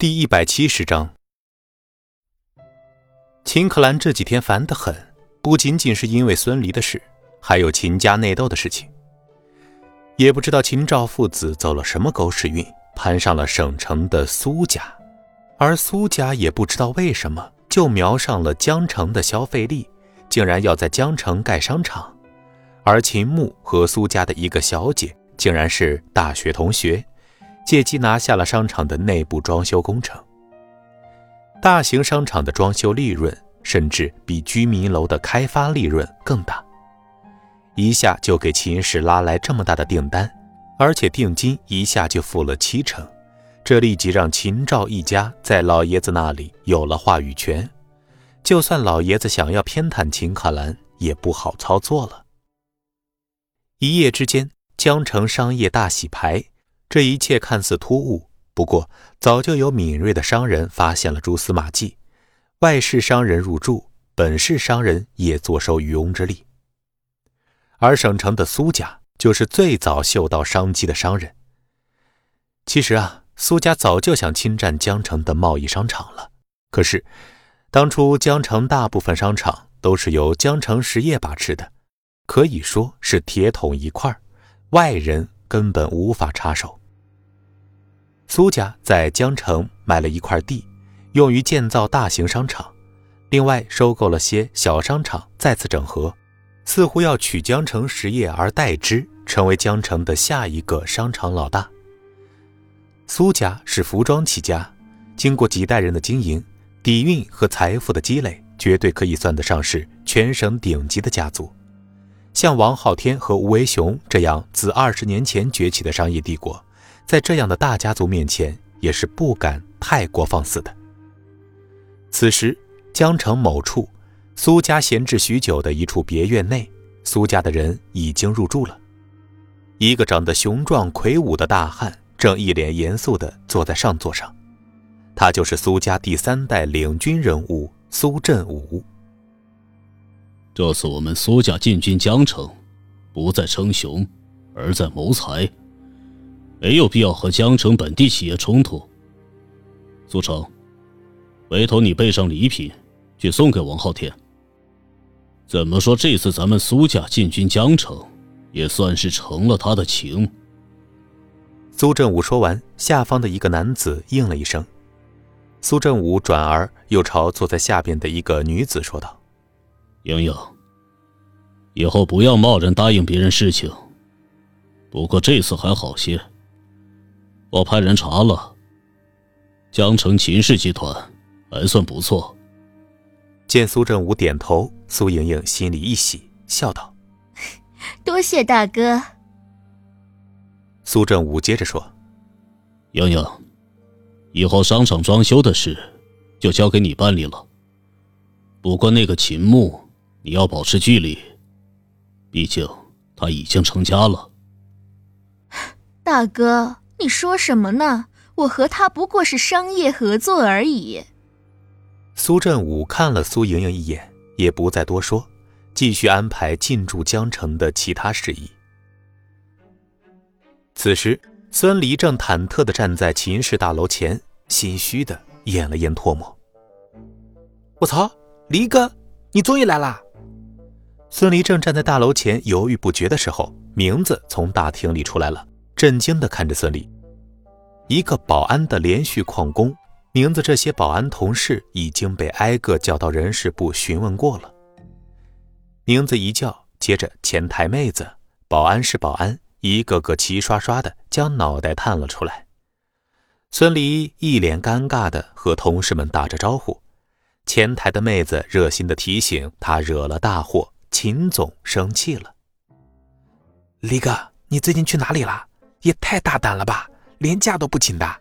第一百七十章，秦可兰这几天烦得很，不仅仅是因为孙离的事，还有秦家内斗的事情。也不知道秦赵父子走了什么狗屎运，攀上了省城的苏家，而苏家也不知道为什么就瞄上了江城的消费力，竟然要在江城盖商场。而秦牧和苏家的一个小姐，竟然是大学同学。借机拿下了商场的内部装修工程。大型商场的装修利润甚至比居民楼的开发利润更大，一下就给秦氏拉来这么大的订单，而且定金一下就付了七成，这立即让秦赵一家在老爷子那里有了话语权。就算老爷子想要偏袒秦可兰，也不好操作了。一夜之间，江城商业大洗牌。这一切看似突兀，不过早就有敏锐的商人发现了蛛丝马迹。外市商人入驻，本市商人也坐收渔翁之利。而省城的苏家就是最早嗅到商机的商人。其实啊，苏家早就想侵占江城的贸易商场了。可是，当初江城大部分商场都是由江城实业把持的，可以说是铁桶一块，外人根本无法插手。苏家在江城买了一块地，用于建造大型商场，另外收购了些小商场，再次整合，似乎要取江城实业而代之，成为江城的下一个商场老大。苏家是服装起家，经过几代人的经营，底蕴和财富的积累，绝对可以算得上是全省顶级的家族。像王昊天和吴为雄这样自二十年前崛起的商业帝国。在这样的大家族面前，也是不敢太过放肆的。此时，江城某处，苏家闲置许久的一处别院内，苏家的人已经入住了。一个长得雄壮魁梧的大汉，正一脸严肃地坐在上座上。他就是苏家第三代领军人物苏振武。这次我们苏家进军江城，不在称雄，而在谋财。没有必要和江城本地企业冲突。苏成，委托你备上礼品，去送给王昊天。怎么说，这次咱们苏家进军江城，也算是成了他的情。苏振武说完，下方的一个男子应了一声。苏振武转而又朝坐在下边的一个女子说道：“莹莹，以后不要贸然答应别人事情。不过这次还好些。”我派人查了，江城秦氏集团还算不错。见苏振武点头，苏莹莹心里一喜，笑道：“多谢大哥。”苏振武接着说：“莹莹，以后商场装修的事就交给你办理了。不过那个秦牧，你要保持距离，毕竟他已经成家了。”大哥。你说什么呢？我和他不过是商业合作而已。苏振武看了苏莹莹一眼，也不再多说，继续安排进驻江城的其他事宜。此时，孙离正忐忑的站在秦氏大楼前，心虚的咽了咽唾沫。我操，离哥，你终于来啦！孙离正站在大楼前犹豫不决的时候，名字从大厅里出来了。震惊地看着孙俪，一个保安的连续旷工，名字这些保安同事已经被挨个叫到人事部询问过了。名字一叫，接着前台妹子、保安室保安一个个齐刷刷的将脑袋探了出来。孙俪一脸尴尬的和同事们打着招呼，前台的妹子热心的提醒他惹了大祸，秦总生气了。李哥，你最近去哪里了？也太大胆了吧，连假都不请的。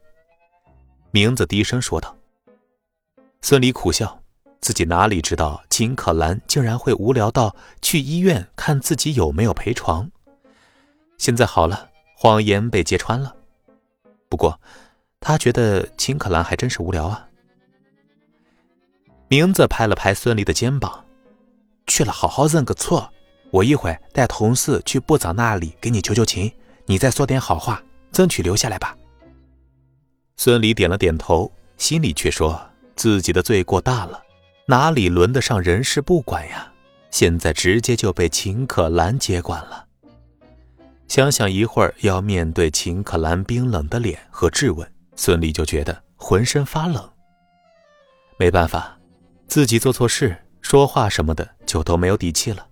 名字低声说道。孙俪苦笑，自己哪里知道秦可兰竟然会无聊到去医院看自己有没有陪床。现在好了，谎言被揭穿了。不过，他觉得秦可兰还真是无聊啊。名字拍了拍孙俪的肩膀，去了好好认个错。我一会带同事去部长那里给你求求情。你再说点好话，争取留下来吧。孙离点了点头，心里却说自己的罪过大了，哪里轮得上人事部管呀？现在直接就被秦可兰接管了。想想一会儿要面对秦可兰冰冷的脸和质问，孙俪就觉得浑身发冷。没办法，自己做错事，说话什么的就都没有底气了。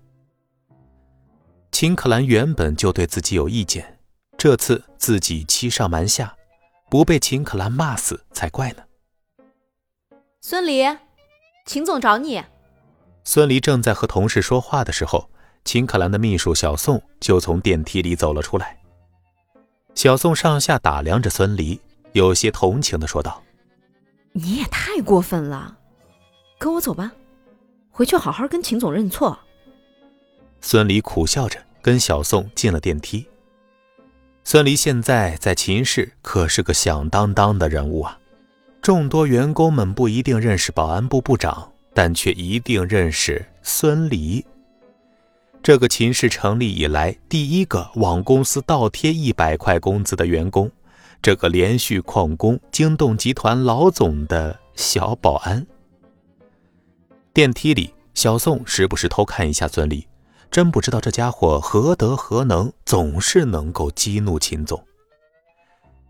秦可兰原本就对自己有意见，这次自己欺上瞒下，不被秦可兰骂死才怪呢。孙离，秦总找你。孙离正在和同事说话的时候。秦可兰的秘书小宋就从电梯里走了出来。小宋上下打量着孙离，有些同情的说道：“你也太过分了，跟我走吧，回去好好跟秦总认错。”孙离苦笑着跟小宋进了电梯。孙离现在在秦氏可是个响当当的人物啊，众多员工们不一定认识保安部部长，但却一定认识孙离。这个秦氏成立以来第一个往公司倒贴一百块工资的员工，这个连续旷工、惊动集团老总的小保安。电梯里，小宋时不时偷看一下孙俪，真不知道这家伙何德何能，总是能够激怒秦总。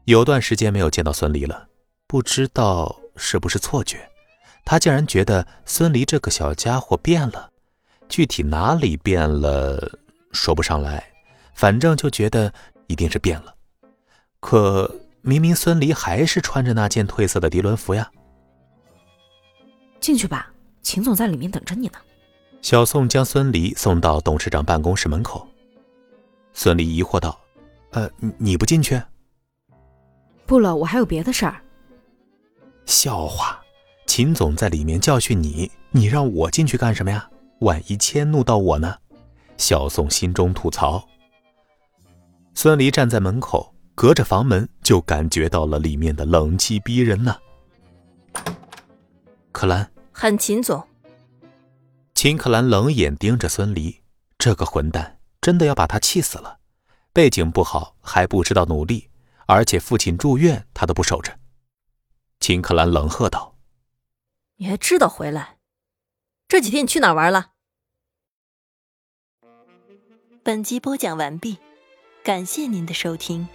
有段时间没有见到孙俪了，不知道是不是错觉，他竟然觉得孙俪这个小家伙变了。具体哪里变了，说不上来，反正就觉得一定是变了。可明明孙离还是穿着那件褪色的涤纶服呀。进去吧，秦总在里面等着你呢。小宋将孙离送到董事长办公室门口。孙离疑惑道：“呃，你不进去？”“不了，我还有别的事儿。”“笑话，秦总在里面教训你，你让我进去干什么呀？”万一迁怒到我呢？小宋心中吐槽。孙离站在门口，隔着房门就感觉到了里面的冷气逼人呢。可兰，喊秦总。秦可兰冷眼盯着孙离，这个混蛋真的要把他气死了。背景不好，还不知道努力，而且父亲住院，他都不守着。秦可兰冷喝道：“你还知道回来？这几天你去哪玩了？”本集播讲完毕，感谢您的收听。